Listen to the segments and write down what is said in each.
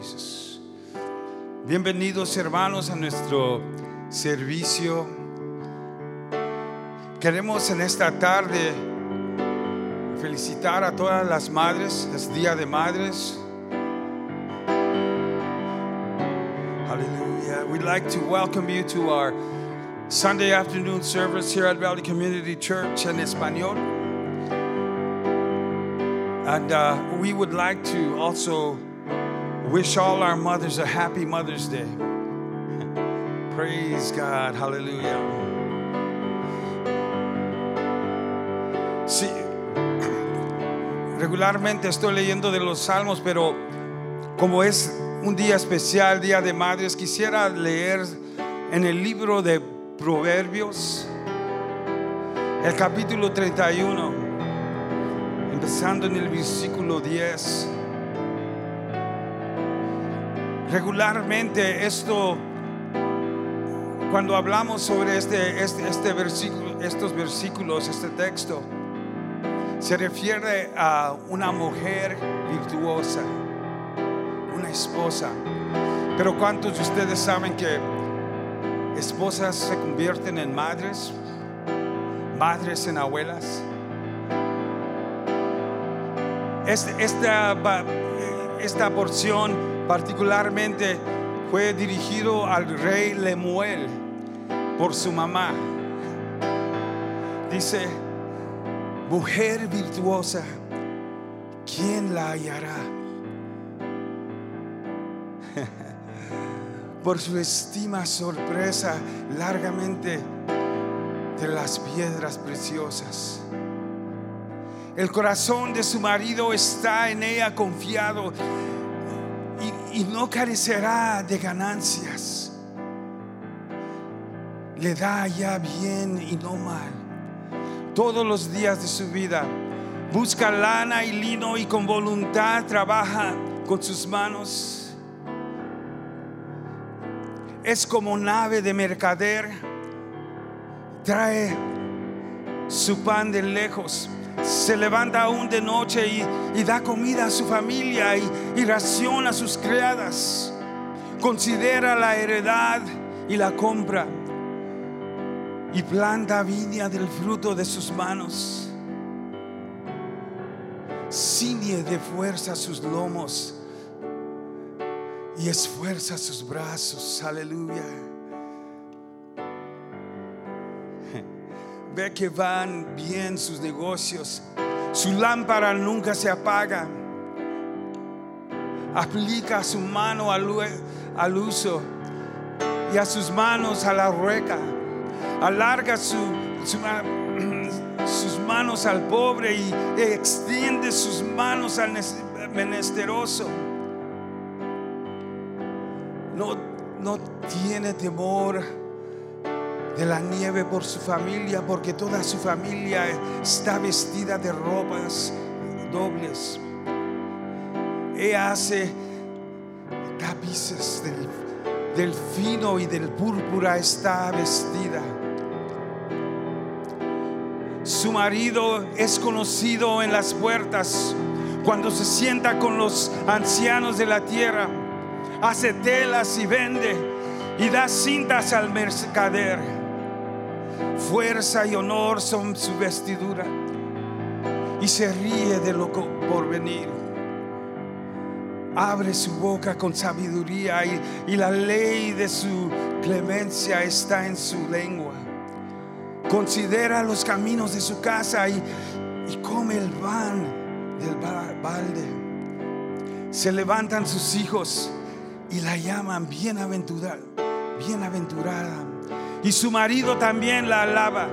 Jesus. Bienvenidos hermanos a nuestro servicio. Queremos en esta tarde felicitar a todas las madres, es Día de Madres. Hallelujah. We'd like to welcome you to our Sunday afternoon service here at Valley Community Church en español. And uh, we would like to also wish all our mothers a happy Mother's Day. Praise God. Hallelujah. Sí, regularmente estoy leyendo de los salmos, pero como es un día especial, Día de Madres, quisiera leer en el libro de Proverbios, el capítulo 31, empezando en el versículo 10. Regularmente esto, cuando hablamos sobre este, este, este versículo, estos versículos, este texto, se refiere a una mujer virtuosa, una esposa. Pero ¿cuántos de ustedes saben que esposas se convierten en madres, madres en abuelas? Esta, esta porción particularmente fue dirigido al rey Lemuel por su mamá. Dice, mujer virtuosa, ¿quién la hallará? por su estima sorpresa largamente de las piedras preciosas. El corazón de su marido está en ella confiado y, no carecerá de ganancias. Le da ya bien y no mal. Todos los días de su vida busca lana y lino y con voluntad trabaja con sus manos es como nave de mercader, trae su pan de lejos, se levanta aún de noche y, da comida a su familia y, y ración a sus criadas, considera la heredad y la compra y planta viña del fruto de sus manos, ciñe de fuerza sus lomos y esfuerza sus brazos. Aleluya. Ve que van bien sus negocios. Su lámpara nunca se apaga. Aplica su mano al, uso y a sus manos a la rueca. Alarga su, sus manos al pobre y extiende sus manos al menesteroso no, no tiene temor de la nieve por su familia, porque toda su familia está vestida de ropas dobles. Ella hace tapices del, del fino y del púrpura está vestida. Su marido es conocido en las puertas cuando se sienta con los ancianos de la tierra hace telas y vende y da cintas al mercader. Fuerza y honor son su vestidura y se ríe de lo por venir. Abre su boca con sabiduría y, y la ley de su clemencia está en su lengua. Considera los caminos de su casa y, y come el pan del balde. Se levantan sus hijos y la llaman bienaventurada, bienaventurada. Y su marido también la alaba.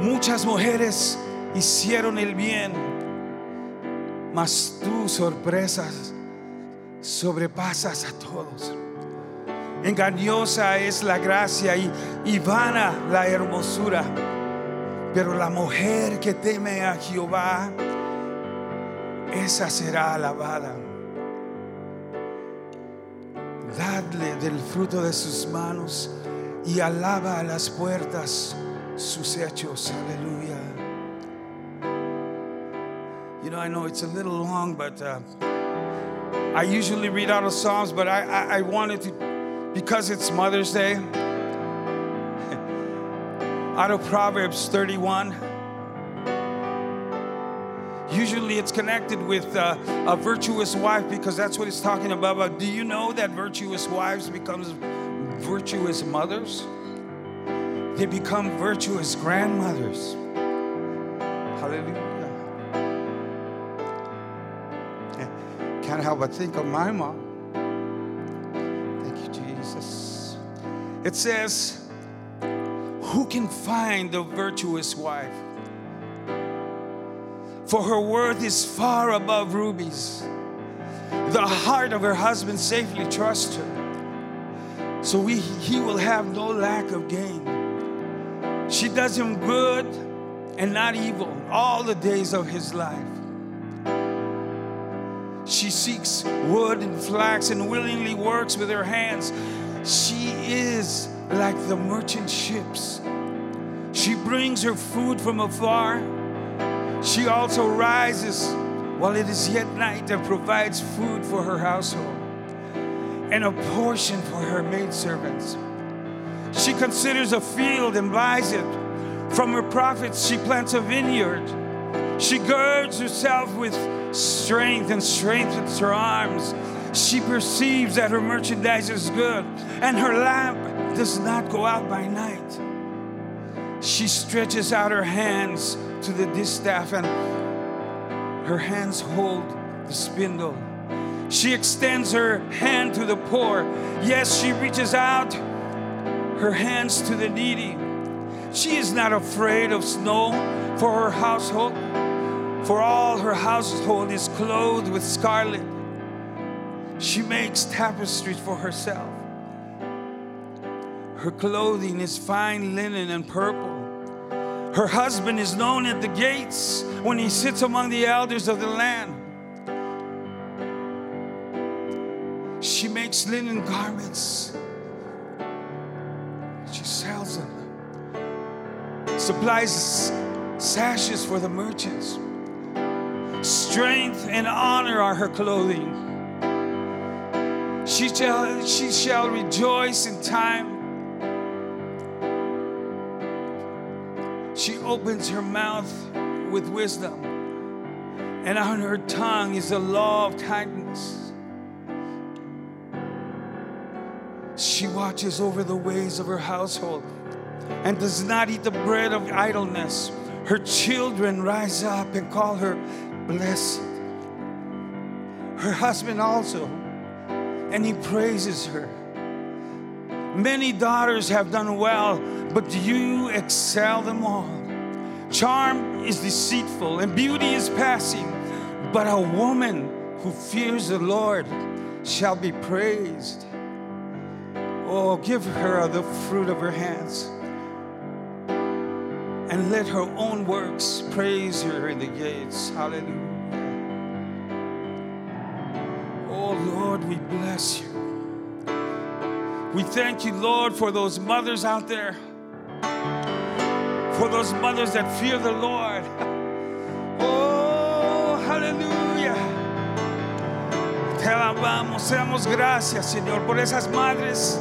Muchas mujeres hicieron el bien, mas tú sorpresas sobrepasas a todos. Engañosa es la gracia y, y vana la hermosura, pero la mujer que teme a Jehová, esa será alabada dadle del fruto de sus manos y alaba a las puertas sus hechos. Aleluya. You know, I know it's a little long, but uh, I usually read out of Psalms, but I, I, I wanted to, because it's Mother's Day, out of Proverbs 31. Usually it's connected with uh, a virtuous wife because that's what it's talking about. But do you know that virtuous wives becomes virtuous mothers? They become virtuous grandmothers. Hallelujah. Can't help but think of my mom. Thank you, Jesus. It says, Who can find a virtuous wife? For her worth is far above rubies. The heart of her husband safely trusts her. So we, he will have no lack of gain. She does him good and not evil all the days of his life. She seeks wood and flax and willingly works with her hands. She is like the merchant ships. She brings her food from afar. She also rises while it is yet night and provides food for her household and a portion for her maidservants. She considers a field and buys it. From her profits, she plants a vineyard. She girds herself with strength and strengthens her arms. She perceives that her merchandise is good and her lamp does not go out by night. She stretches out her hands to the distaff and her hands hold the spindle. She extends her hand to the poor. Yes, she reaches out her hands to the needy. She is not afraid of snow for her household for all her household is clothed with scarlet. She makes tapestries for herself. Her clothing is fine linen and purple. Her husband is known at the gates when he sits among the elders of the land. She makes linen garments. She sells them. Supplies sashes for the merchants. Strength and honor are her clothing. She shall, she shall rejoice in time. She opens her mouth with wisdom, and on her tongue is the law of kindness. She watches over the ways of her household and does not eat the bread of idleness. Her children rise up and call her blessed. Her husband also, and he praises her. Many daughters have done well, but you excel them all. Charm is deceitful and beauty is passing, but a woman who fears the Lord shall be praised. Oh, give her the fruit of her hands and let her own works praise her in the gates. Hallelujah. Oh Lord, we bless you. We thank you, Lord, for those mothers out there, for those mothers that fear the Lord. Oh, hallelujah. Te alabamos, seamos gracias, Señor, por esas madres.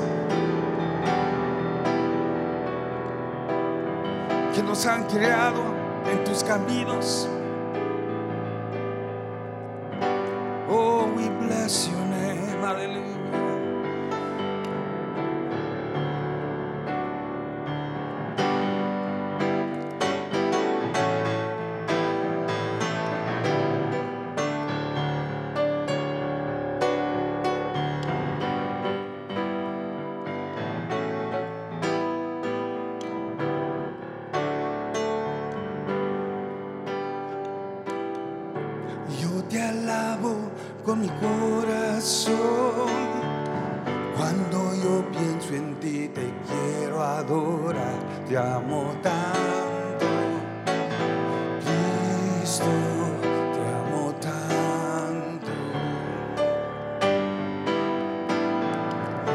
Que nos han creado en tus caminos. Te alabo con mi corazón. Cuando yo pienso en ti, te quiero adorar. Te amo tanto. Cristo, te amo tanto.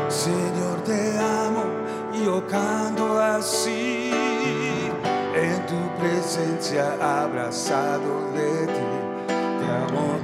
Señor, te amo y yo canto así. En tu presencia abrazado de ti. Te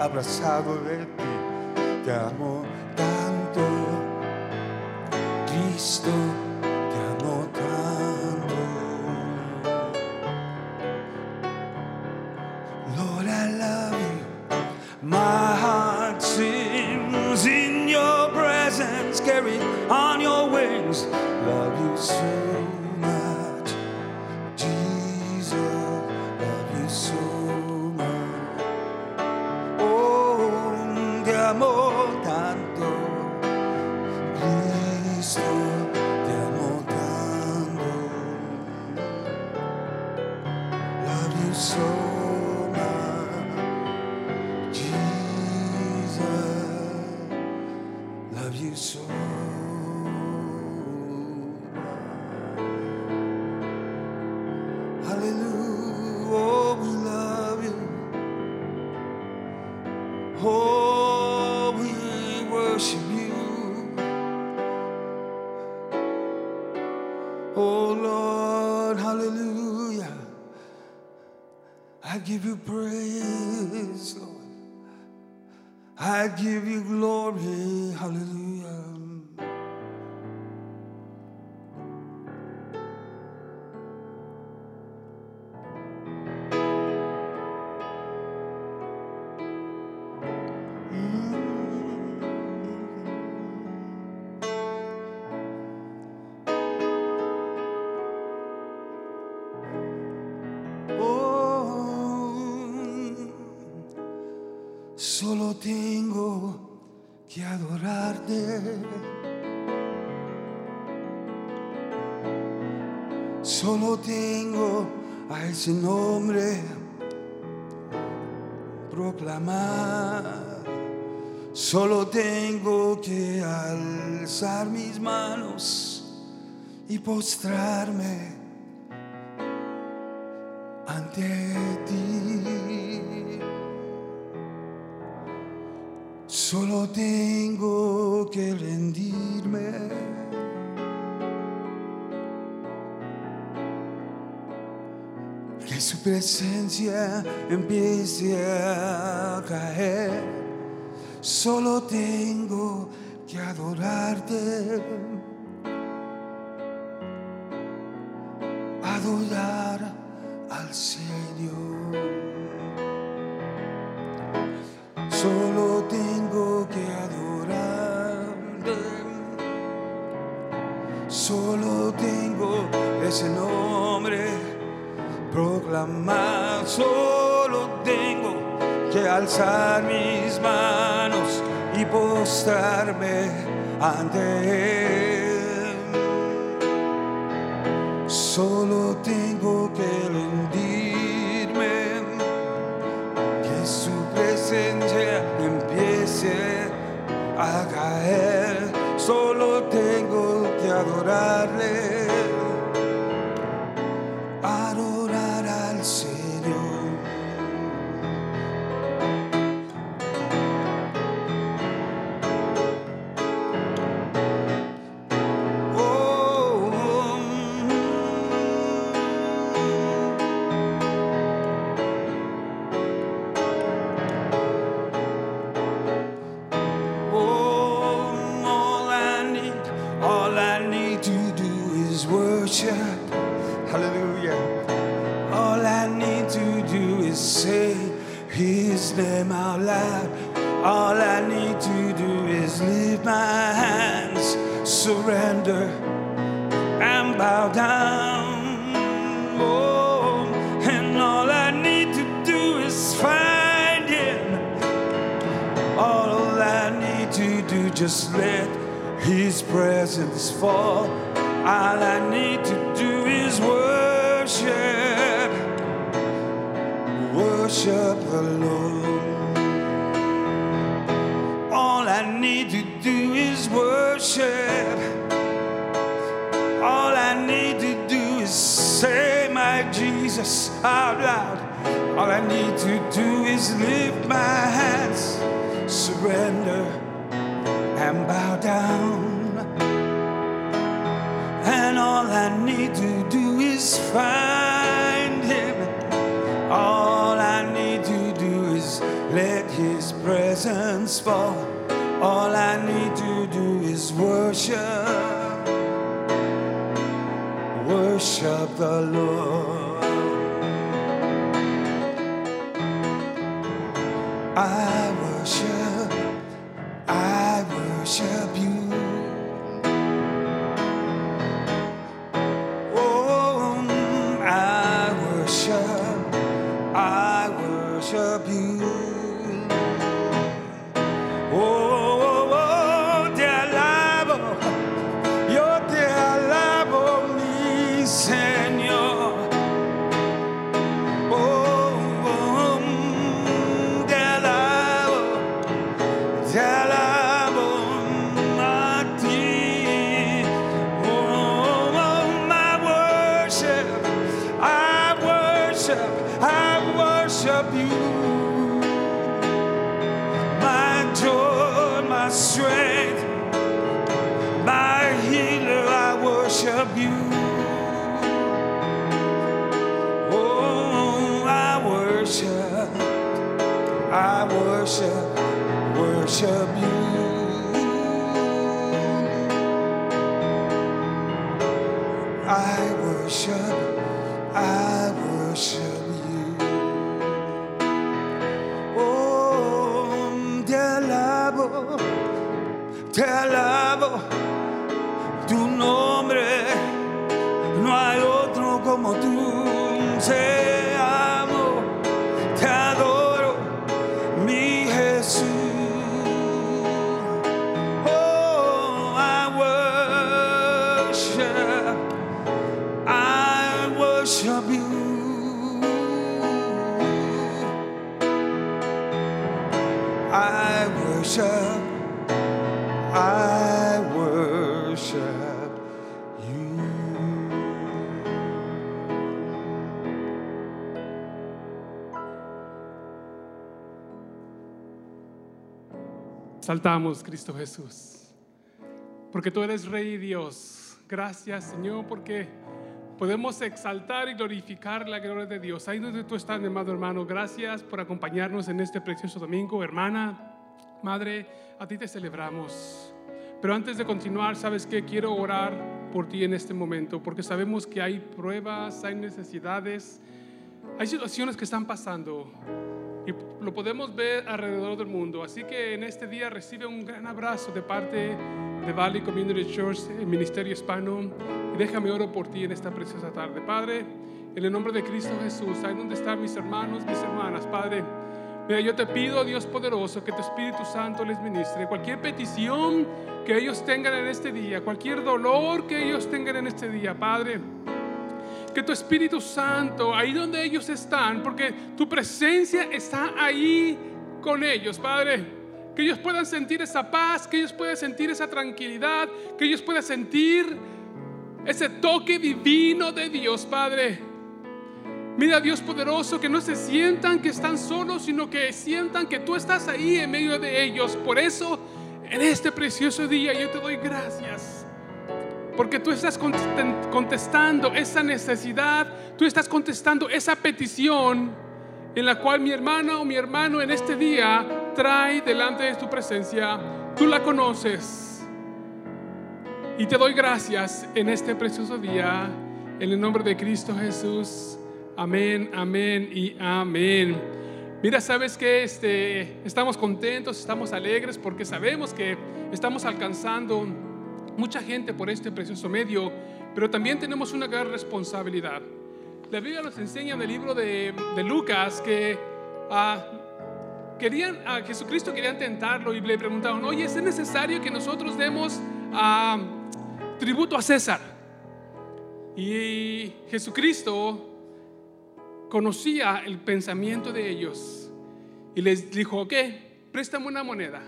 abrazado de ti. Te amo que adorarte. Solo tengo a ese nombre proclamar. Solo tengo que alzar mis manos y postrarme ante ti. tengo que rendirme. Que su presencia empiece a caer. Solo tengo que adorarte. Adorar al Señor. ante fall. All I need to do is worship, worship the Lord. Saltamos, Cristo Jesús. Porque tú eres Rey Dios. Gracias, Señor, porque podemos exaltar y glorificar la gloria de Dios. Ahí donde tú estás, mi amado hermano, gracias por acompañarnos en este precioso domingo. Hermana, madre, a ti te celebramos. Pero antes de continuar, ¿sabes qué? Quiero orar por ti en este momento, porque sabemos que hay pruebas, hay necesidades, hay situaciones que están pasando y lo podemos ver alrededor del mundo. Así que en este día recibe un gran abrazo de parte de Valley Community Church, el Ministerio Hispano. Y déjame oro por ti en esta preciosa tarde. Padre, en el nombre de Cristo Jesús, ahí donde están mis hermanos, mis hermanas, Padre. Mira, yo te pido, Dios poderoso, que tu Espíritu Santo les ministre. Cualquier petición que ellos tengan en este día, cualquier dolor que ellos tengan en este día, Padre que tu Espíritu Santo, ahí donde ellos están, porque tu presencia está ahí con ellos, Padre. Que ellos puedan sentir esa paz, que ellos puedan sentir esa tranquilidad, que ellos puedan sentir ese toque divino de Dios, Padre. Mira, Dios poderoso, que no se sientan que están solos, sino que sientan que tú estás ahí en medio de ellos. Por eso, en este precioso día, yo te doy gracias. Porque tú estás contestando esa necesidad, tú estás contestando esa petición en la cual mi hermana o mi hermano en este día trae delante de tu presencia. Tú la conoces. Y te doy gracias en este precioso día, en el nombre de Cristo Jesús. Amén, amén y amén. Mira, sabes que este, estamos contentos, estamos alegres porque sabemos que estamos alcanzando mucha gente por este precioso medio, pero también tenemos una gran responsabilidad. La Biblia nos enseña en el libro de, Lucas que ah, querían, a Jesucristo querían tentarlo y le preguntaron, oye, ¿es necesario que nosotros demos ah, tributo a César? Y Jesucristo conocía el pensamiento de ellos y les dijo, ok, préstame una moneda.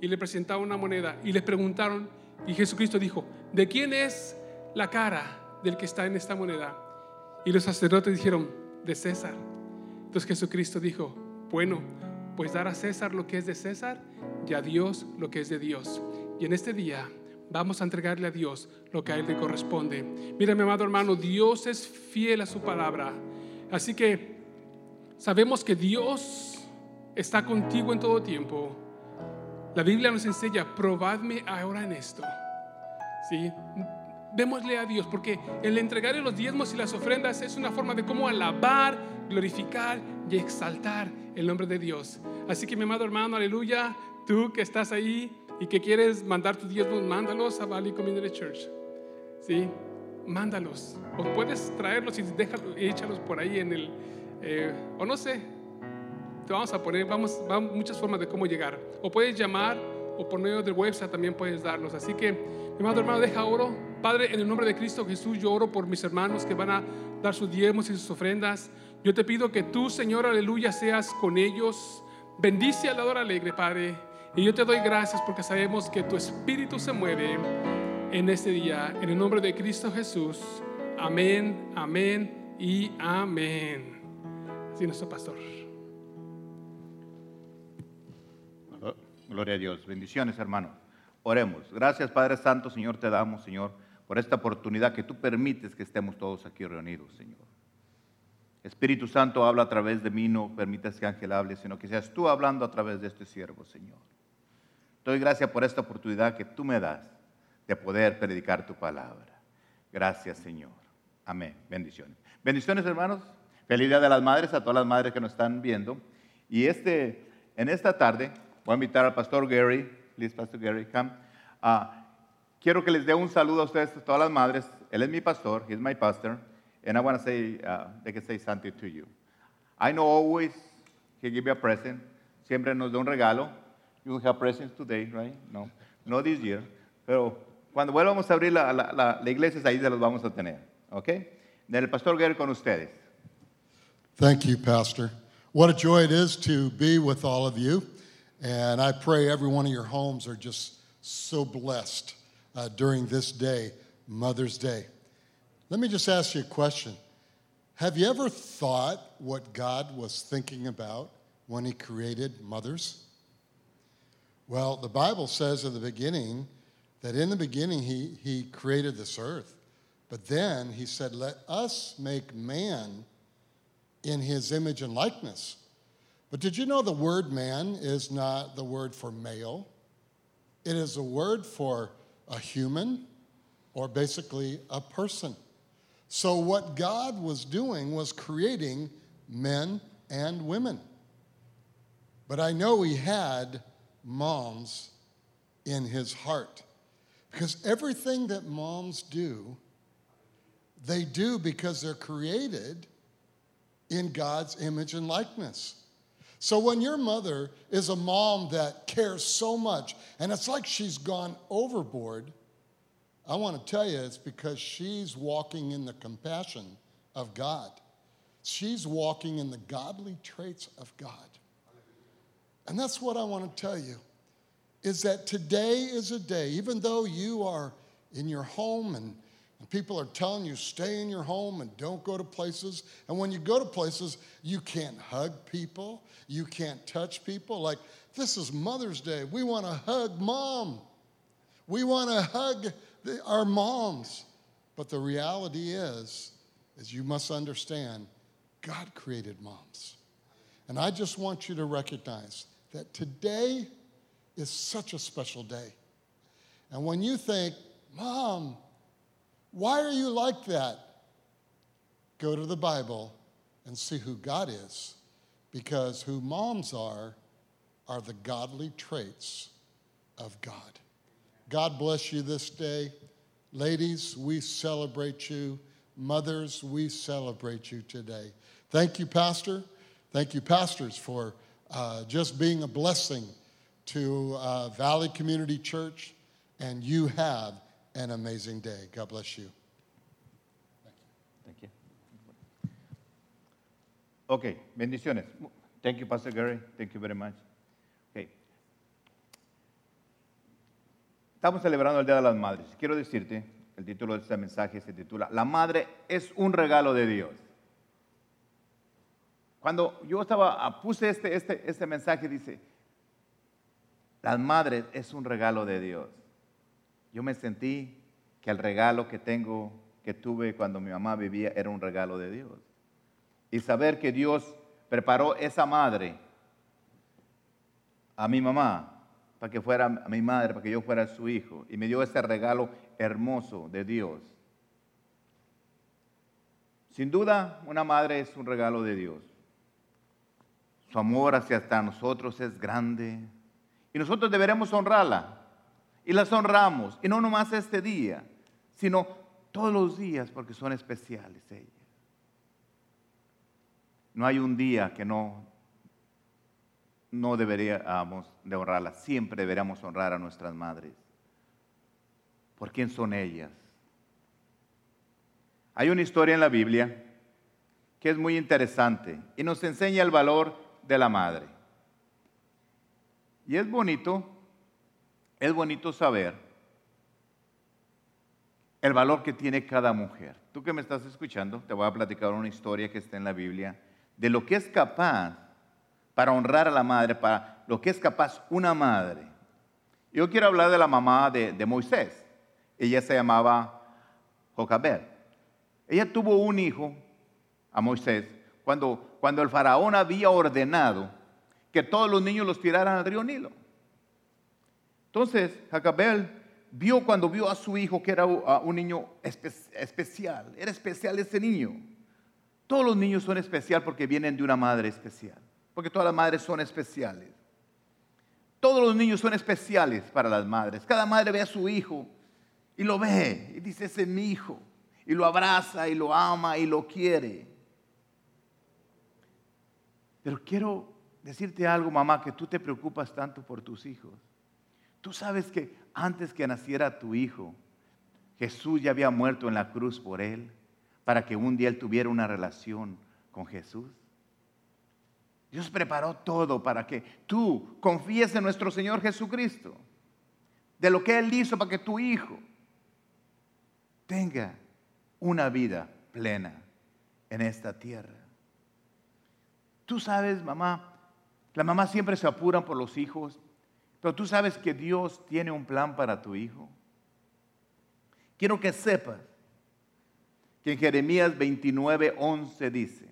Y le presentaba una moneda y les preguntaron, y Jesucristo dijo, ¿de quién es la cara del que está en esta moneda? Y los sacerdotes dijeron, de César. Entonces Jesucristo dijo, bueno, pues dar a César lo que es de César y a Dios lo que es de Dios. Y en este día vamos a entregarle a Dios lo que a Él le corresponde. Mira, mi amado hermano, Dios es fiel a su palabra. Así que sabemos que Dios está contigo en todo tiempo. La Biblia nos enseña, probadme ahora en esto. ¿Sí? Démosle a Dios, porque el entregarle los diezmos y las ofrendas es una forma de cómo alabar, glorificar y exaltar el nombre de Dios. Así que mi amado hermano, aleluya, tú que estás ahí y que quieres mandar tus diezmos, mándalos a Valley Community Church. ¿Sí? Mándalos. O puedes traerlos y déjalos, échalos por ahí en el, eh, o no sé, te vamos a poner, vamos, vamos, muchas formas de cómo llegar. O puedes llamar o por medio del website también puedes darnos. Así que, mi amado hermano, deja oro. Padre, en el nombre de Cristo Jesús, yo oro por mis hermanos que van a dar sus diezmos y sus ofrendas. Yo te pido que tú, Señor, aleluya, seas con ellos. Bendice al dador alegre, Padre. Y yo te doy gracias porque sabemos que tu espíritu se mueve en este día. En el nombre de Cristo Jesús. Amén, amén y amén. Así nuestro pastor. Gloria a Dios. Bendiciones, hermano. Oremos. Gracias, Padre Santo, Señor, te damos, Señor, por esta oportunidad que tú permites que estemos todos aquí reunidos, Señor. Espíritu Santo, habla a través de mí, no permitas que Ángel hable, sino que seas tú hablando a través de este siervo, Señor. Doy gracias por esta oportunidad que tú me das de poder predicar tu palabra. Gracias, Señor. Amén. Bendiciones. Bendiciones, hermanos. Feliz Día de las Madres a todas las madres que nos están viendo. Y este, en esta tarde Voy a invitar al pastor Gary. Please, Pastor Gary, come. Uh, quiero que les dé un saludo a ustedes, a todas las madres. Él es mi pastor. He's my pastor. And I want to say, uh, they can say something to you. I know always he give you a present. Siempre nos da un regalo. You have presents today, right? No, no this year. Pero cuando vuelvamos a abrir la, la, la, la iglesia, ahí se los vamos a tener. ¿Ok? Del pastor Gary con ustedes. Thank you, Pastor. What a joy it is to be with all of you. And I pray every one of your homes are just so blessed uh, during this day, Mother's Day. Let me just ask you a question. Have you ever thought what God was thinking about when He created mothers? Well, the Bible says in the beginning that in the beginning he, he created this earth. But then he said, Let us make man in his image and likeness. But did you know the word man is not the word for male? It is a word for a human or basically a person. So, what God was doing was creating men and women. But I know He had moms in His heart because everything that moms do, they do because they're created in God's image and likeness. So when your mother is a mom that cares so much, and it's like she's gone overboard, I want to tell you it's because she's walking in the compassion of God. She's walking in the godly traits of God. And that's what I want to tell you is that today is a day, even though you are in your home and, and people are telling you stay in your home and don't go to places. And when you go to places, you can't hug people, you can't touch people. Like this is Mother's Day. We want to hug mom. We want to hug the, our moms. But the reality is, is you must understand, God created moms. And I just want you to recognize that today is such a special day. And when you think, Mom, why are you like that? Go to the Bible and see who God is, because who moms are, are the godly traits of God. God bless you this day. Ladies, we celebrate you. Mothers, we celebrate you today. Thank you, Pastor. Thank you, pastors, for uh, just being a blessing to uh, Valley Community Church. And you have an amazing day. God bless you. Thank you. Ok, bendiciones. Thank you, Pastor Gary. Thank you very much. Okay. Estamos celebrando el Día de las Madres. Quiero decirte, el título de este mensaje se titula La madre es un regalo de Dios. Cuando yo estaba, ah, puse este, este, este mensaje, dice, las madres es un regalo de Dios. Yo me sentí que el regalo que tengo, que tuve cuando mi mamá vivía, era un regalo de Dios. Y saber que Dios preparó esa madre a mi mamá para que fuera a mi madre, para que yo fuera su hijo. Y me dio ese regalo hermoso de Dios. Sin duda, una madre es un regalo de Dios. Su amor hacia hasta nosotros es grande. Y nosotros deberemos honrarla. Y las honramos. Y no nomás este día, sino todos los días porque son especiales ellas. No hay un día que no no deberíamos de honrarlas, siempre deberíamos honrar a nuestras madres. ¿Por quién son ellas? Hay una historia en la Biblia que es muy interesante y nos enseña el valor de la madre. Y es bonito, es bonito saber el valor que tiene cada mujer. Tú que me estás escuchando, te voy a platicar una historia que está en la Biblia de lo que es capaz para honrar a la madre, para lo que es capaz una madre. Yo quiero hablar de la mamá de, de Moisés. Ella se llamaba Jocabed. Ella tuvo un hijo, a Moisés, cuando, cuando el faraón había ordenado que todos los niños los tiraran al río Nilo. Entonces, Jacabel vio cuando vio a su hijo que era un niño especial, era especial ese niño. Todos los niños son especiales porque vienen de una madre especial porque todas las madres son especiales. Todos los niños son especiales para las madres. Cada madre ve a su hijo y lo ve y dice, ese es mi hijo. Y lo abraza y lo ama y lo quiere. Pero quiero decirte algo, mamá, que tú te preocupas tanto por tus hijos. Tú sabes que antes que naciera tu hijo, Jesús ya había muerto en la cruz por él, para que un día él tuviera una relación con Jesús. Dios preparó todo para que tú confíes en nuestro Señor Jesucristo, de lo que Él hizo para que tu hijo tenga una vida plena en esta tierra. Tú sabes, mamá, la mamá siempre se apura por los hijos, Pero tú sabes que Dios tiene un plan para tu hijo. Quiero que sepas que en Jeremías 29, 11 dice,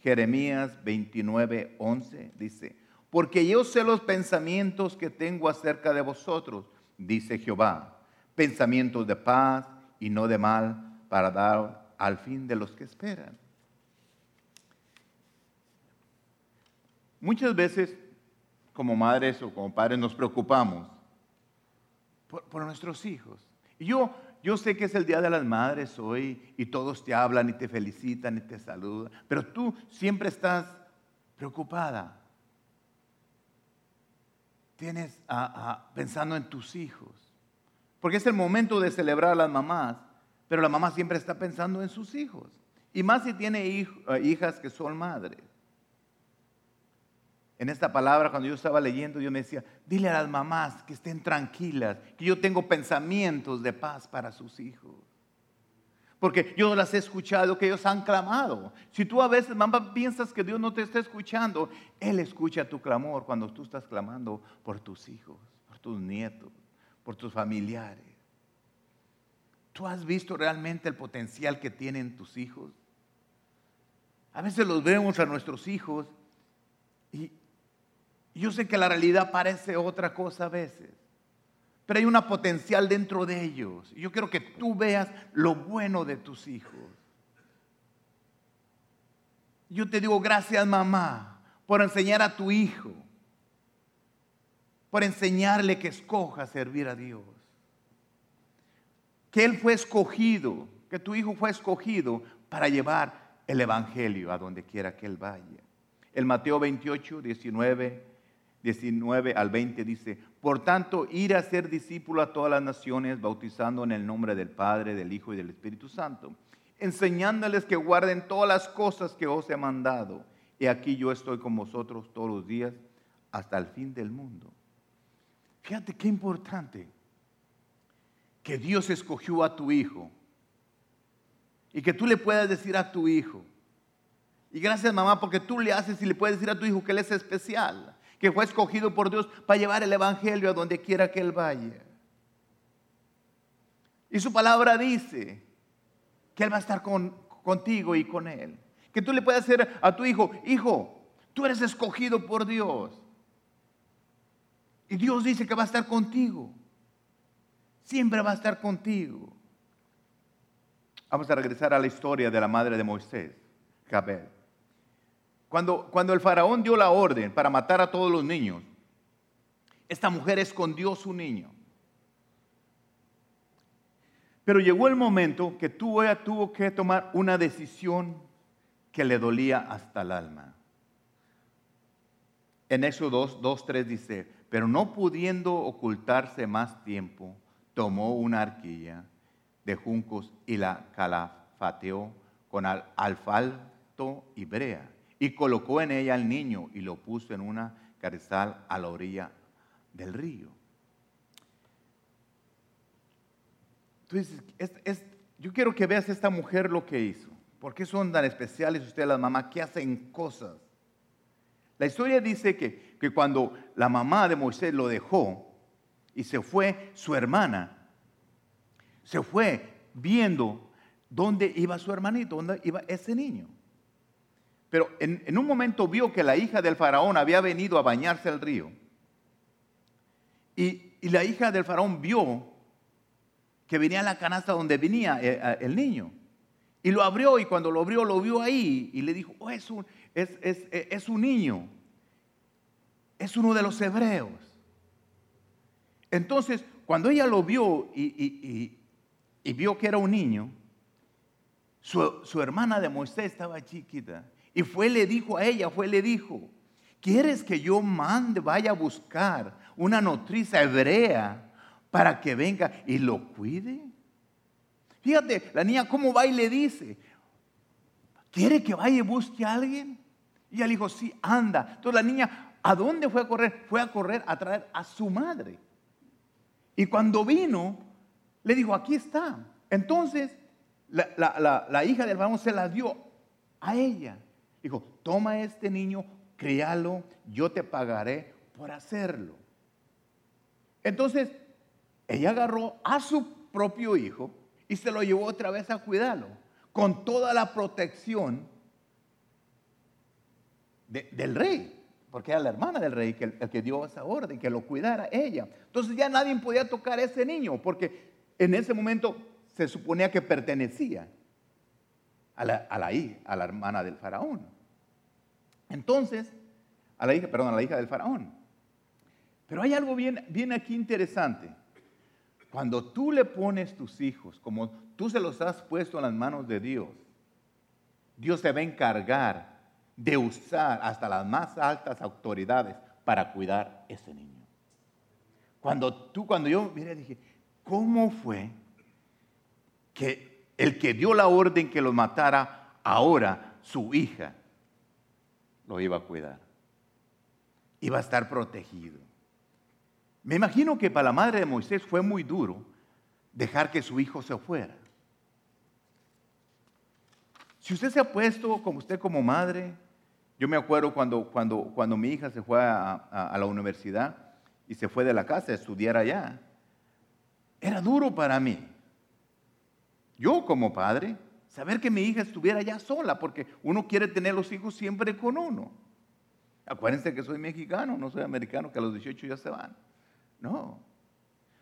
Jeremías 29, 11 dice, porque yo sé los pensamientos que tengo acerca de vosotros, dice Jehová, pensamientos de paz y no de mal, para dar al fin de los que esperan. Muchas veces, como madres o como padres, nos preocupamos por, nuestros hijos. Y yo, yo sé que es el Día de las Madres hoy y todos te hablan y te felicitan y te saludan, pero tú siempre estás preocupada. Tienes pensando en tus hijos. Porque es el momento de celebrar a las mamás, pero la mamá siempre está pensando en sus hijos. Y más si tiene hijas que son madres. En esta palabra, cuando yo estaba leyendo, yo me decía, dile a las mamás que estén tranquilas, que yo tengo pensamientos de paz para sus hijos. Porque yo las he escuchado que ellos han clamado. Si tú a veces, mamá, piensas que Dios no te está escuchando, Él escucha tu clamor cuando tú estás clamando por tus hijos, por tus nietos, por tus familiares. ¿Tú has visto realmente el potencial que tienen tus hijos? A veces los vemos a nuestros hijos y, yo sé que la realidad parece otra cosa a veces, pero hay una potencial dentro de ellos. Yo quiero que tú veas lo bueno de tus hijos. Yo te digo gracias mamá por enseñar a tu hijo, por enseñarle que escoja servir a Dios. Que él fue escogido, que tu hijo fue escogido para llevar el Evangelio a donde quiera que él vaya. El Mateo 28, 19 19 al 20 dice, por tanto, ir a ser discípulo a todas las naciones, bautizando en el nombre del Padre, del Hijo y del Espíritu Santo, enseñándoles que guarden todas las cosas que os he mandado. Y aquí yo estoy con vosotros todos los días hasta el fin del mundo. Fíjate qué importante que Dios escogió a tu hijo y que tú le puedas decir a tu hijo, y gracias mamá porque tú le haces y le puedes decir a tu hijo que él es especial que fue escogido por Dios para llevar el Evangelio a donde quiera que Él vaya. Y su palabra dice que Él va a estar contigo y con Él. Que tú le puedes decir a tu hijo, hijo, tú eres escogido por Dios. Y Dios dice que va a estar contigo. Siempre va a estar contigo. Vamos a regresar a la historia de la madre de Moisés, Jabel. Cuando, el faraón dio la orden para matar a todos los niños, esta mujer escondió su niño. Pero llegó el momento que tuvo, ella tuvo que tomar una decisión que le dolía hasta el alma. En Éxodo 2, 2, 3 dice, pero no pudiendo ocultarse más tiempo, tomó una arquilla de juncos y la calafateó con alfalto y brea y colocó en ella al niño y lo puso en una carrizal a la orilla del río. Entonces, yo quiero que veas esta mujer lo que hizo. ¿Por qué son tan especiales ustedes las mamás que hacen cosas? La historia dice que, que cuando la mamá de Moisés lo dejó y se fue su hermana, se fue viendo dónde iba su hermanito, dónde iba ese niño. Pero en, un momento vio que la hija del faraón había venido a bañarse al río. Y, la hija del faraón vio que venía la canasta donde venía eh, eh, el, niño. Y lo abrió y cuando lo abrió lo vio ahí y le dijo, oh, es, un, es, es, un niño. Es uno de los hebreos. Entonces, cuando ella lo vio y, vio que era un niño, su, su, hermana de Moisés estaba chiquita y fue, le dijo a ella, fue, le dijo, ¿quieres que yo mande, vaya a buscar una nodriza hebrea para que venga y lo cuide? Fíjate, la niña cómo va y le dice, ¿quiere que vaya y busque a alguien? Y ella le dijo, sí, anda. Entonces la niña, ¿a dónde fue a correr? Fue a correr a traer a su madre. Y cuando vino, le dijo, aquí está. Entonces, la, la hija del varón se la dio a ella. Dijo, toma este niño, críalo, yo te pagaré por hacerlo. Entonces, ella agarró a su propio hijo y se lo llevó otra vez a cuidarlo, con toda la protección de- del rey, porque era la hermana del rey que, el que dio esa orden, que lo cuidara ella. Entonces ya nadie podía tocar a ese niño, porque en ese momento se suponía que pertenecía a la, a la a la hermana del faraón. Entonces, a la hija, perdón, a la hija del faraón. Pero hay algo bien, aquí interesante. Cuando tú le pones tus hijos, como tú se los has puesto en las manos de Dios, Dios se va a encargar de usar hasta las más altas autoridades para cuidar ese niño. Cuando tú, cuando yo, mira, dije, ¿cómo fue que el que dio la orden que lo matara, ahora su hija lo iba a cuidar? Iba a estar protegido. Me imagino que para la madre de Moisés fue muy duro dejar que su hijo se fuera. Si usted se ha puesto como usted como madre, yo me acuerdo cuando, cuando, cuando mi hija se fue a, a- a la universidad y se fue de la casa a estudiar allá, era duro para mí. Yo como padre, saber que mi hija estuviera allá sola, porque uno quiere tener los hijos siempre con uno. Acuérdense que soy mexicano, no soy americano, que a los 18 ya se van. No.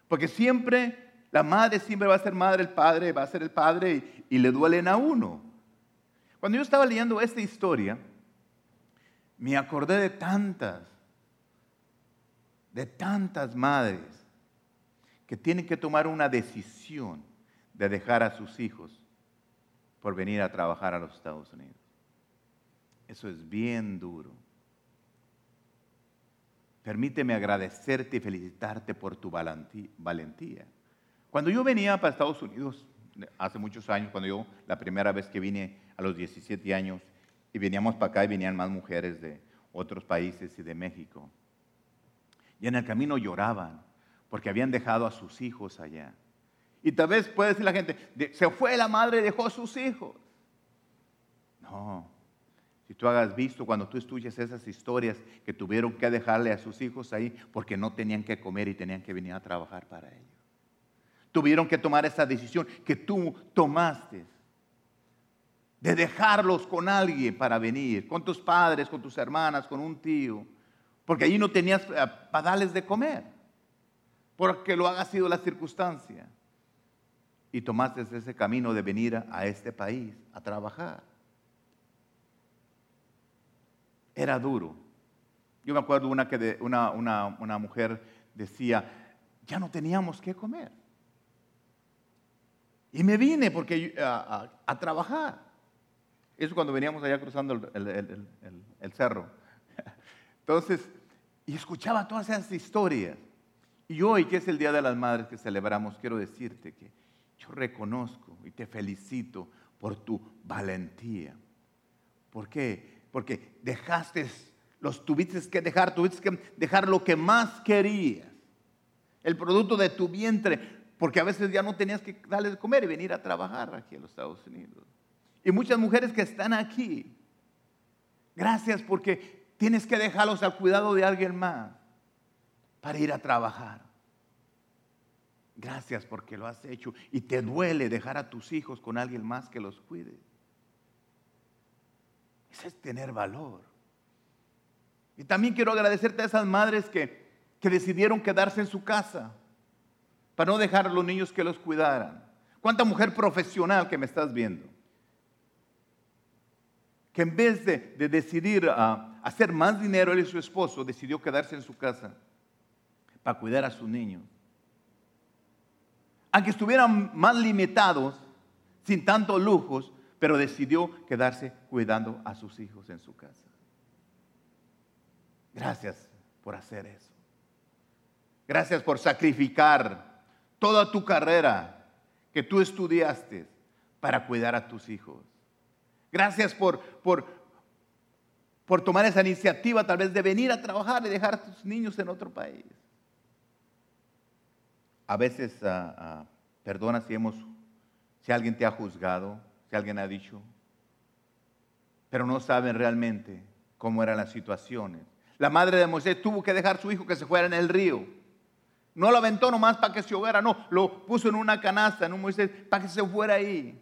Porque siempre, la madre siempre va a ser madre, el padre va a ser el padre y, y le duelen a uno. Cuando yo estaba leyendo esta historia, me acordé de tantas, de tantas madres que tienen que tomar una decisión de dejar a sus hijos por venir a trabajar a los Estados Unidos. Eso es bien duro. Permíteme agradecerte y felicitarte por tu valentí- valentía. Cuando yo venía para Estados Unidos, hace muchos años, cuando yo, la primera vez que vine a los 17 años, y veníamos para acá y venían más mujeres de otros países y de México. Y en el camino lloraban porque habían dejado a sus hijos allá. Y tal vez puede decir la gente, "De- se fue la madre y dejó a sus hijos. No, si tú hagas visto cuando tú estudias esas historias que tuvieron que dejarle a sus hijos ahí porque no tenían que comer y tenían que venir a trabajar para ellos. Tuvieron que tomar esa decisión que tú tomaste de dejarlos con alguien para venir, con tus padres, con tus hermanas, con un tío, porque allí no tenías eh, para darles de comer, porque lo haga sido la circunstancia. Y tomaste ese camino de venir a, este país a trabajar. Era duro. Yo me acuerdo una, que una, una, una mujer decía, ya no teníamos que comer. Y me vine porque a, trabajar. Eso cuando veníamos allá cruzando el, el- el- el- el cerro. Entonces, y escuchaba todas esas historias. Y hoy, que es el Día de las Madres que celebramos, quiero decirte que yo reconozco y te felicito por tu valentía. ¿Por qué? Porque dejaste, los tuviste que dejar, tuviste que dejar lo que más querías. El producto de tu vientre, porque a veces ya no tenías que darles de comer y venir a trabajar aquí en los Estados Unidos. Y muchas mujeres que están aquí, gracias porque tienes que dejarlos al cuidado de alguien más para ir a trabajar. Gracias porque lo has hecho y te duele dejar a tus hijos con alguien más que los cuide. Eso es tener valor. Y también quiero agradecerte a esas madres que, que decidieron quedarse en su casa para no dejar a los niños que los cuidaran. ¿Cuánta mujer profesional que me estás viendo? Que en vez de, de decidir a hacer más dinero, él y su esposo decidió quedarse en su casa para cuidar a sus niños. Aunque estuvieran más limitados, sin tantos lujos, pero decidió quedarse cuidando a sus hijos en su casa. Gracias por hacer eso. Gracias por sacrificar toda tu carrera que tú estudiaste para cuidar a tus hijos. Gracias por, por, por tomar esa iniciativa tal vez de venir a trabajar y dejar a tus niños en otro país. A veces, ah, ah, perdona si, hemos, si alguien te ha juzgado, si alguien ha dicho, pero no saben realmente cómo eran las situaciones. La madre de Moisés tuvo que dejar a su hijo que se fuera en el río No lo aventó nomás para que se ahogara, no, lo puso en una canasta, en un Moisés, para que se fuera ahí.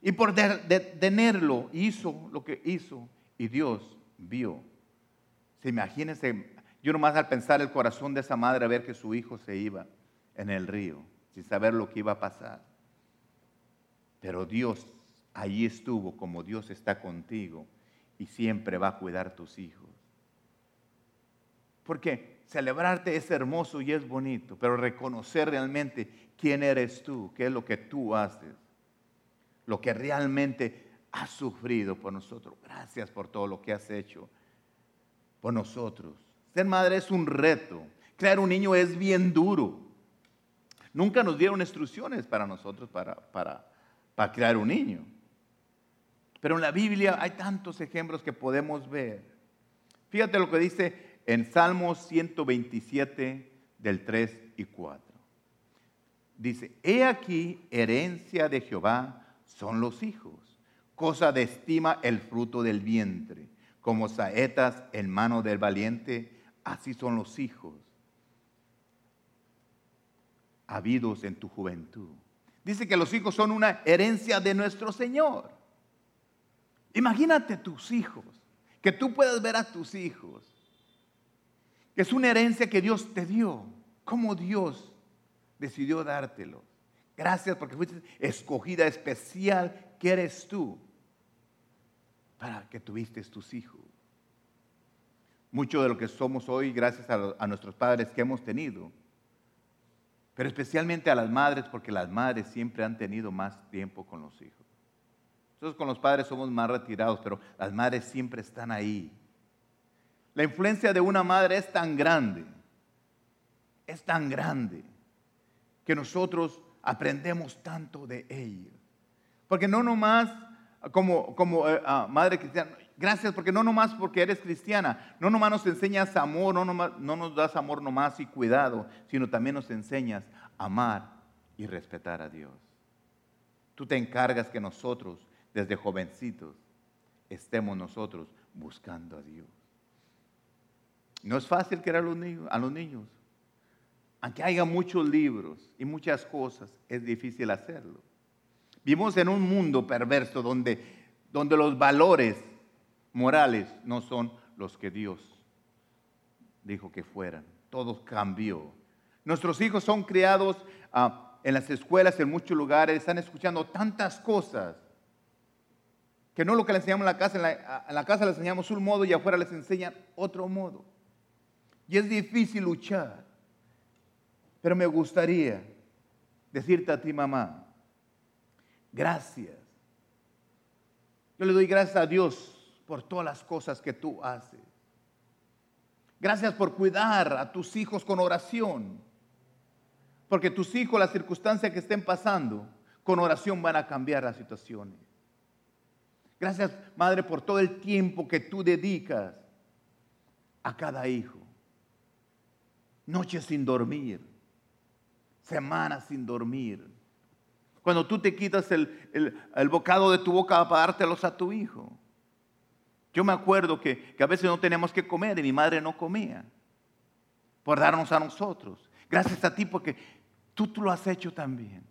Y por detenerlo, hizo lo que hizo y Dios vio. Se imagínense, yo nomás al pensar el corazón de esa madre a ver que su hijo se iba en el río, sin saber lo que iba a pasar. Pero Dios allí estuvo como Dios está contigo y siempre va a cuidar tus hijos. Porque celebrarte es hermoso y es bonito, pero reconocer realmente quién eres tú, qué es lo que tú haces, lo que realmente has sufrido por nosotros. Gracias por todo lo que has hecho por nosotros. Ser madre es un reto. Crear un niño es bien duro. Nunca nos dieron instrucciones para nosotros para, para, para crear un niño. Pero en la Biblia hay tantos ejemplos que podemos ver. Fíjate lo que dice en Salmos 127 del 3 y 4. Dice, he aquí herencia de Jehová son los hijos, cosa de estima el fruto del vientre, como saetas en mano del valiente, así son los hijos, habidos en tu juventud. Dice que los hijos son una herencia de nuestro Señor. Imagínate tus hijos, que tú puedas ver a tus hijos es una herencia que Dios te dio. ¿Cómo Dios decidió dártelo? Gracias porque fuiste escogida especial que eres tú para que tuviste tus hijos. Mucho de lo que somos hoy, gracias a, nuestros padres que hemos tenido, pero especialmente a las madres, porque las madres siempre han tenido más tiempo con los hijos. Nosotros con los padres somos más retirados, pero las madres siempre están ahí la influencia de una madre es tan grande, es tan grande, que nosotros aprendemos tanto de ella. Porque no nomás como, como eh, ah, madre cristiana, gracias porque no nomás porque eres cristiana, no nomás nos enseñas amor, no, no nos das amor nomás y cuidado, sino también nos enseñas a amar y respetar a Dios. Tú te encargas que nosotros, desde jovencitos, estemos nosotros buscando a Dios. No es fácil crear a los niños. A los. Aunque haya muchos libros y muchas cosas, es difícil hacerlo. Vivimos en un mundo perverso donde, donde los valores morales no son los que Dios dijo que fueran. Todo cambió. Nuestros hijos son criados ah, en las escuelas, en muchos lugares, están escuchando tantas cosas que no lo que les enseñamos en la casa, en la, en la casa les enseñamos un modo y afuera les enseñan otro modo. Y es difícil luchar. Pero me gustaría decirte a ti, mamá, gracias. Yo le doy gracias a Dios por todas las cosas que tú haces. Gracias por cuidar a tus hijos con oración. Porque tus hijos, las circunstancias que estén pasando, con oración van a cambiar las situaciones. Gracias, Madre, por todo el tiempo que tú dedicas a cada hijo noches sin dormir, semanas sin dormir. Cuando tú te quitas el, bocado de tu boca para dártelos a tu hijo. Yo me acuerdo que, que a veces no teníamos que comer y mi madre no comía por darnos a nosotros. Gracias a ti porque tú, tú lo has hecho también.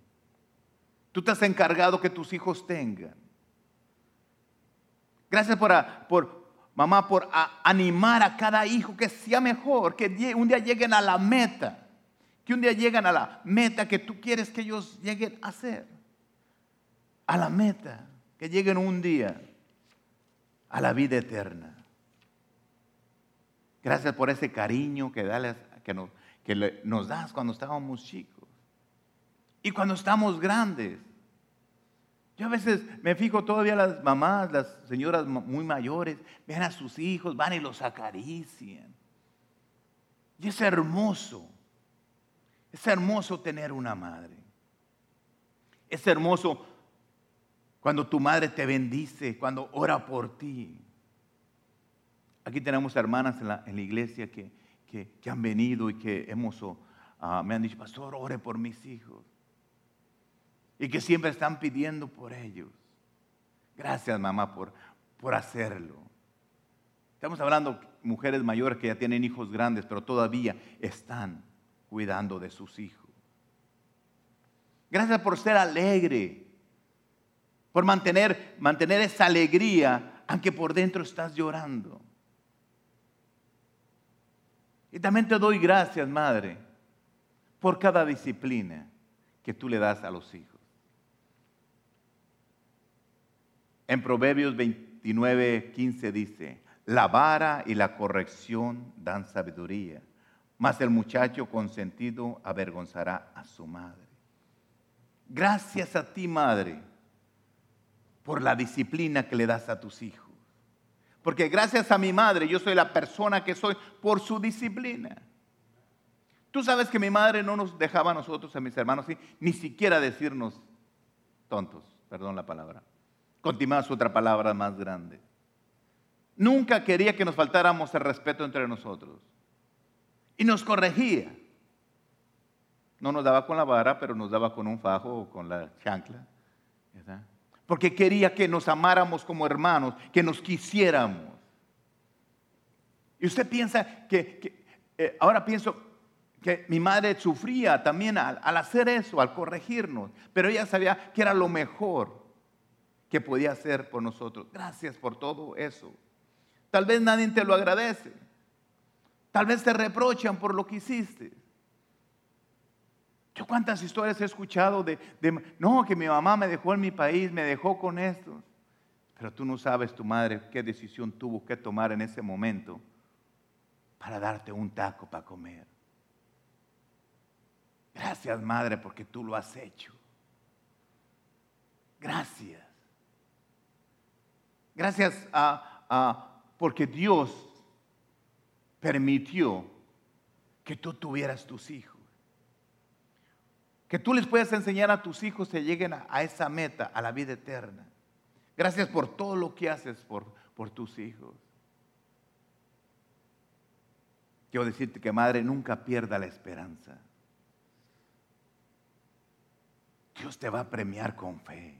Tú te has encargado que tus hijos tengan. Gracias por, por, mamá, por animar a cada hijo que sea mejor, que un día lleguen a la meta, que un día lleguen a la meta que tú quieres que ellos lleguen a ser, a la meta, que lleguen un día a la vida eterna. Gracias por ese cariño que, nos das cuando estábamos chicos y cuando estamos grandes. Yo a veces me fijo todavía las mamás, las señoras muy mayores, ven a sus hijos, van y los acarician. Y es hermoso, es hermoso tener una madre. Es hermoso cuando tu madre te bendice, cuando ora por ti. Aquí tenemos hermanas en la, iglesia que, han venido y que hemos, ah, me han dicho, pastor, ore por mis hijos y que siempre están pidiendo por ellos. Gracias mamá por, por hacerlo. Estamos hablando de mujeres mayores que ya tienen hijos grandes, pero todavía están cuidando de sus hijos. Gracias por ser alegre, por mantener, mantener esa alegría, aunque por dentro estás llorando. Y también te doy gracias, Madre, por cada disciplina que tú le das a los hijos. En Proverbios 29, 15 dice, la vara y la corrección dan sabiduría, mas el muchacho consentido avergonzará a su madre. Gracias a ti, madre, por la disciplina que le das a tus hijos. Porque gracias a mi madre yo soy la persona que soy por su disciplina. Tú sabes que mi madre no nos dejaba a nosotros, a mis hermanos, ni siquiera decirnos tontos, perdón la palabra. Continuamos otra palabra más grande. Nunca quería que nos faltáramos el respeto entre nosotros. Y nos corregía. No nos daba con la vara, pero nos daba con un fajo o con la chancla. Porque quería que nos amáramos como hermanos, que nos quisiéramos. Y usted piensa que, eh, ahora pienso que mi madre sufría también al, al hacer eso, al corregirnos, pero ella sabía que era lo mejor que podía hacer por nosotros. Gracias por todo eso. Tal vez nadie te lo agradece. Tal vez te reprochan por lo que hiciste. Yo cuántas historias he escuchado de, no, que mi mamá me dejó en mi país, me dejó con esto. Pero tú no sabes tu madre qué decisión tuvo que tomar en ese momento para darte un taco para comer. Gracias, madre, porque tú lo has hecho. Gracias. Gracias a porque Dios permitió que tú tuvieras tus hijos. Que tú les puedas enseñar a tus hijos que lleguen a, esa meta, a la vida eterna. Gracias por todo lo que haces por, por tus hijos. Quiero decirte que madre nunca pierda la esperanza. Dios te va a premiar con fe.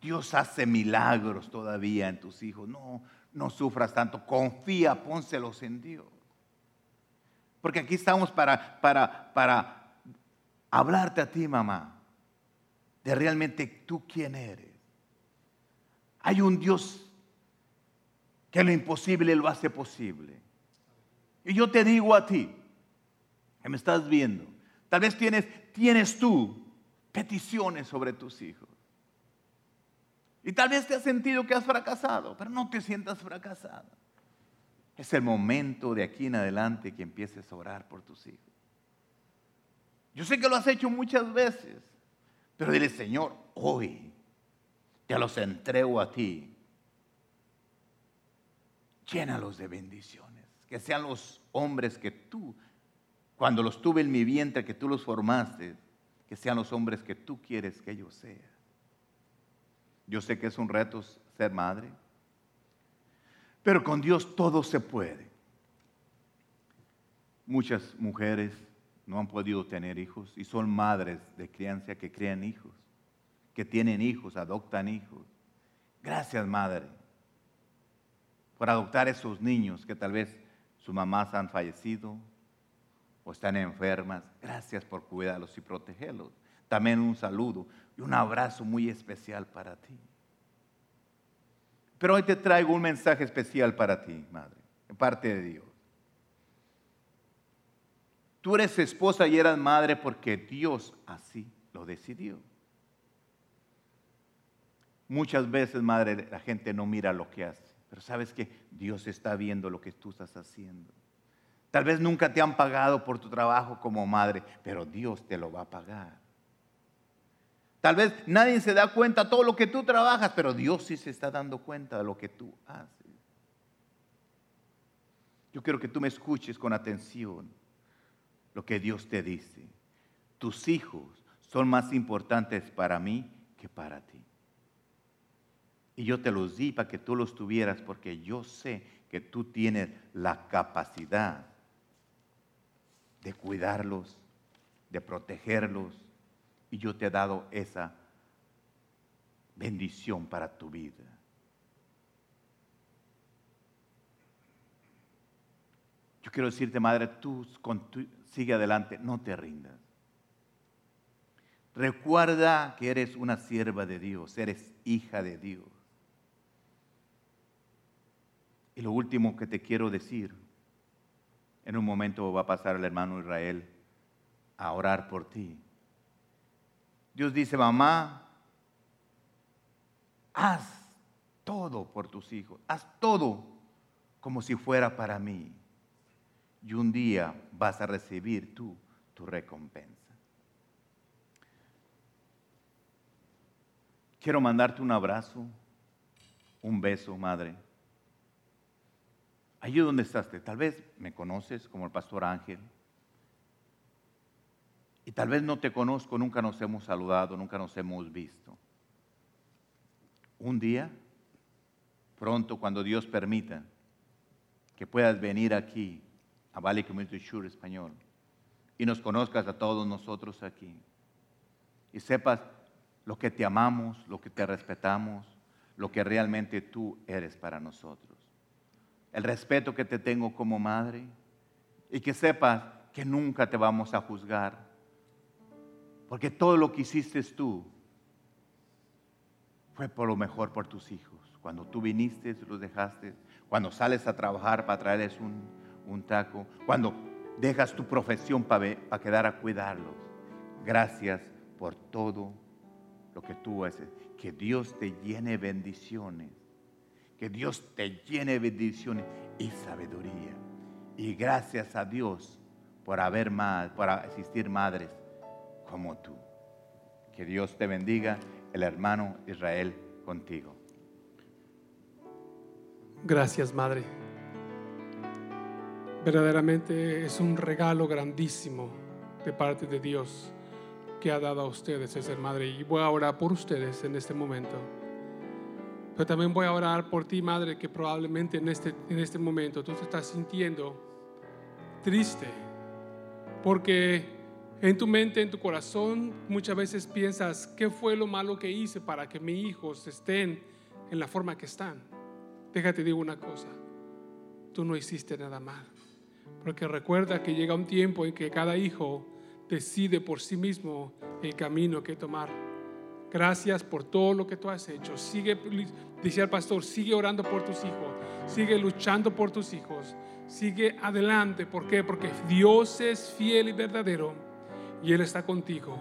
Dios hace milagros todavía en tus hijos. No, no sufras tanto. Confía, pónselos en Dios. Porque aquí estamos para, para, para hablarte a ti, mamá, de realmente tú quién eres. Hay un Dios que lo imposible lo hace posible. Y yo te digo a ti, que me estás viendo, tal vez tienes, tienes tú peticiones sobre tus hijos. Y tal vez te has sentido que has fracasado, pero no te sientas fracasado. Es el momento de aquí en adelante que empieces a orar por tus hijos. Yo sé que lo has hecho muchas veces, pero dile, Señor, hoy te los entrego a ti. Llénalos de bendiciones. Que sean los hombres que tú, cuando los tuve en mi vientre, que tú los formaste, que sean los hombres que tú quieres que ellos sean. Yo sé que es un reto ser madre, pero con Dios todo se puede. Muchas mujeres no han podido tener hijos y son madres de crianza que crían hijos, que tienen hijos, adoptan hijos. Gracias, madre, por adoptar esos niños que tal vez sus mamás han fallecido o están enfermas. Gracias por cuidarlos y protegerlos. También un saludo y un abrazo muy especial para ti. Pero hoy te traigo un mensaje especial para ti, madre, en parte de Dios. Tú eres esposa y eras madre porque Dios así lo decidió. Muchas veces, madre, la gente no mira lo que hace, pero sabes que Dios está viendo lo que tú estás haciendo. Tal vez nunca te han pagado por tu trabajo como madre, pero Dios te lo va a pagar. Tal vez nadie se da cuenta de todo lo que tú trabajas, pero Dios sí se está dando cuenta de lo que tú haces. Yo quiero que tú me escuches con atención lo que Dios te dice. Tus hijos son más importantes para mí que para ti. Y yo te los di para que tú los tuvieras porque yo sé que tú tienes la capacidad de cuidarlos, de protegerlos. Y yo te he dado esa bendición para tu vida. Yo quiero decirte, madre, tú con sigue adelante, no te rindas. Recuerda que eres una sierva de Dios, eres hija de Dios. Y lo último que te quiero decir, en un momento va a pasar el hermano Israel a orar por ti. Dios dice, mamá, haz todo por tus hijos, haz todo como si fuera para mí. Y un día vas a recibir tú tu recompensa. Quiero mandarte un abrazo, un beso, madre. Allí donde estás, tal vez me conoces como el pastor Ángel. Y tal vez no te conozco, nunca nos hemos saludado, nunca nos hemos visto. Un día, pronto, cuando Dios permita, que puedas venir aquí a Valley Community Church Español y nos conozcas a todos nosotros aquí y sepas lo que te amamos, lo que te respetamos, lo que realmente tú eres para nosotros. El respeto que te tengo como madre y que sepas que nunca te vamos a juzgar, porque todo lo que hiciste tú fue por lo mejor por tus hijos. Cuando tú viniste, los dejaste. Cuando sales a trabajar para traerles un, un taco. Cuando dejas tu profesión para, quedar a cuidarlos. Gracias por todo lo que tú haces. Que Dios te llene bendiciones. Que Dios te llene bendiciones y sabiduría. Y gracias a Dios por haber más, por existir madres como tú. Que Dios te bendiga, el hermano Israel contigo. Gracias, Madre. Verdaderamente es un regalo grandísimo de parte de Dios que ha dado a ustedes ser madre. Y voy a orar por ustedes en este momento. Pero también voy a orar por ti, madre, que probablemente en este, en este momento tú te estás sintiendo triste. Porque en tu mente, en tu corazón, muchas veces piensas, ¿qué fue lo malo que hice para que mis hijos estén en la forma que están? Déjate digo una cosa, tú no hiciste nada mal. Porque recuerda que llega un tiempo en que cada hijo decide por sí mismo el camino que tomar. Gracias por todo lo que tú has hecho. Sigue, decía el pastor, sigue orando por tus hijos. Sigue luchando por tus hijos. Sigue adelante. ¿Por qué? Porque Dios es fiel y verdadero. Y Él está contigo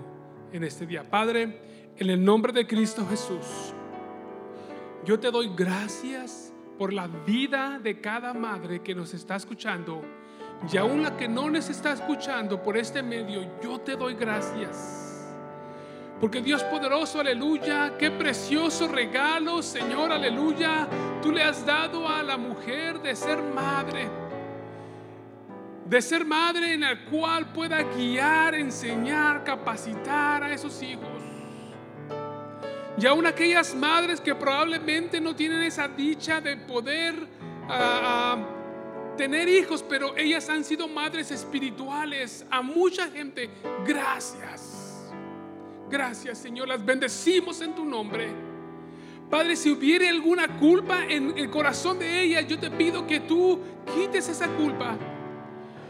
en este día. Padre, en el nombre de Cristo Jesús, yo te doy gracias por la vida de cada madre que nos está escuchando. Y aún la que no nos está escuchando por este medio, yo te doy gracias. Porque Dios poderoso, aleluya, qué precioso regalo, Señor, aleluya, tú le has dado a la mujer de ser madre. De ser madre en la cual pueda guiar, enseñar, capacitar a esos hijos. Y aún aquellas madres que probablemente no tienen esa dicha de poder uh, tener hijos, pero ellas han sido madres espirituales a mucha gente. Gracias. Gracias, Señor. Las bendecimos en tu nombre. Padre, si hubiere alguna culpa en el corazón de ellas, yo te pido que tú quites esa culpa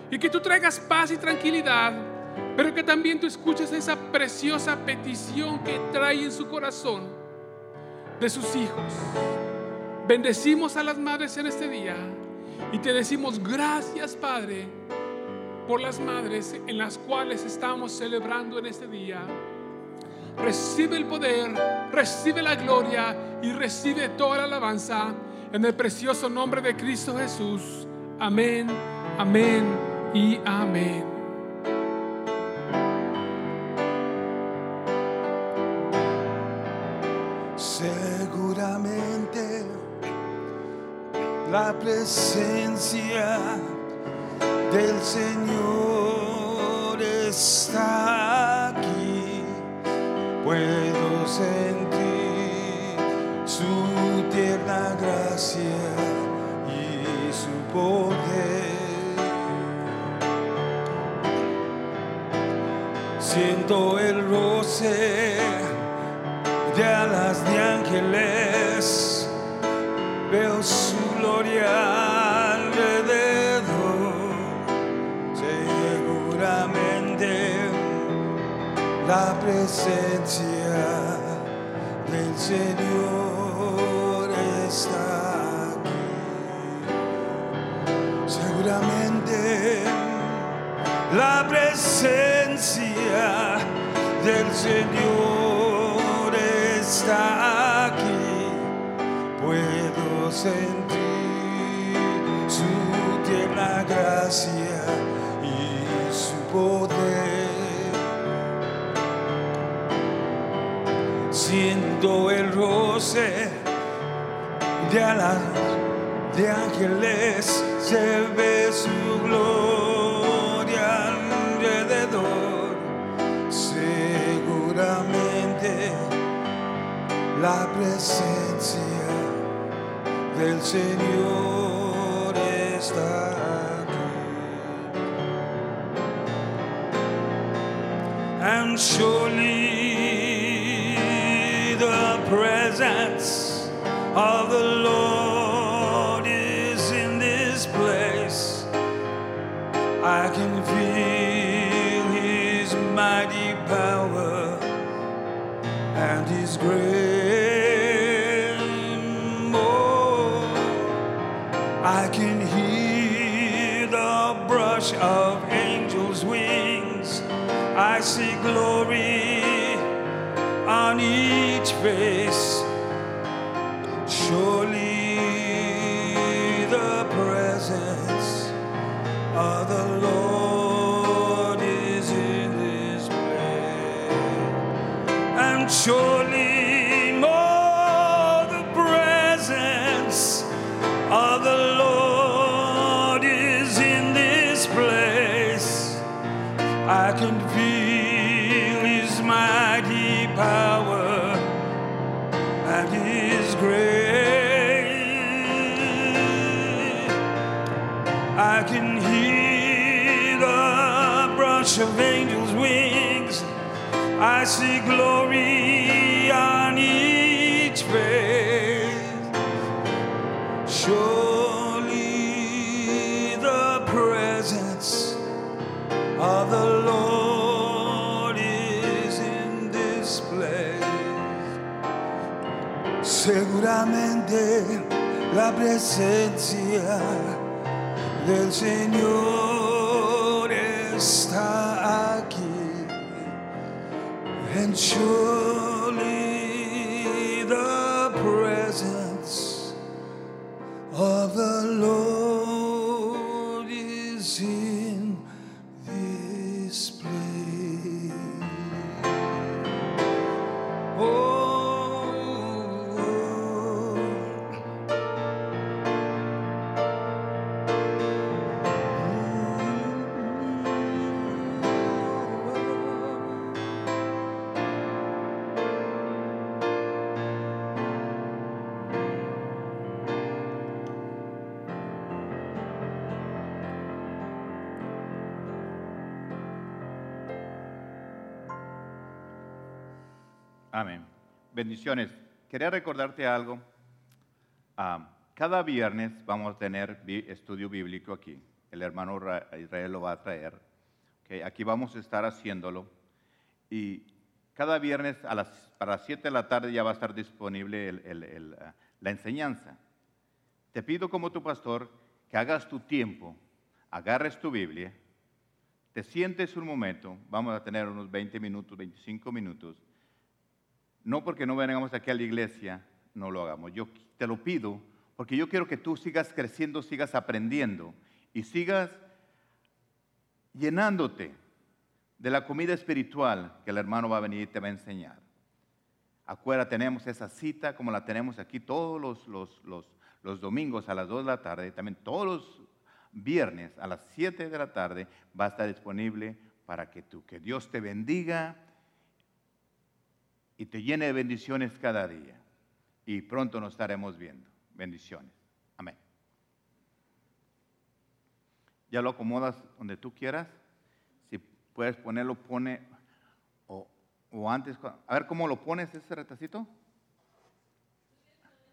y que tú traigas paz y tranquilidad, pero que también tú escuches esa preciosa petición que trae en su corazón de sus hijos. Bendecimos a las madres en este día y te decimos gracias, Padre, por las madres en las cuales estamos celebrando en este día. Recibe el poder, recibe la gloria y recibe toda la alabanza en el precioso nombre de Cristo Jesús. Amén, amén y amén. La presencia del Señor está aquí. Puedo sentir su tierna gracia y su poder. Siento el roce presencia del Señor está aquí. Seguramente la presencia del Señor está aquí. Puedo sentir su tierna gracia Siento el roce de alas de ángeles, se ve su gloria alrededor. Seguramente la presencia del Señor presence of the Lord is in this place. I can feel His mighty power and His grace. I can hear the brush of angels' wings. I see glory on each face. See glory on each face. Surely the presence of the Lord is in this place. Seguramente la presencia del Señor sure. Bendiciones. Quería recordarte algo. Ah, cada viernes vamos a tener estudio bíblico aquí. El hermano Ra- Israel lo va a traer. Ok, Aquí vamos a estar haciéndolo. Y cada viernes a las, para las 7 de la tarde ya va a estar disponible ah, la enseñanza. Te pido como tu pastor que hagas tu tiempo, agarres tu Biblia, te sientes un momento, vamos a tener unos 20 minutos, 25 minutos, no porque no vengamos aquí a la iglesia, no lo hagamos. Yo te lo pido porque yo quiero que tú sigas creciendo, sigas aprendiendo y sigas llenándote de la comida espiritual que el hermano va a venir y te va a enseñar. Afuera tenemos esa cita como la tenemos aquí todos los, los, los, los domingos a las 2 de la tarde, también todos los viernes a las 7 de la tarde va a estar disponible para que tú, que Dios te bendiga y te llene de bendiciones cada día. Y pronto nos estaremos viendo. Bendiciones. Amén. Ya lo acomodas donde tú quieras. Si puedes ponerlo, pone. O, o antes. A ver cómo lo pones ese retacito.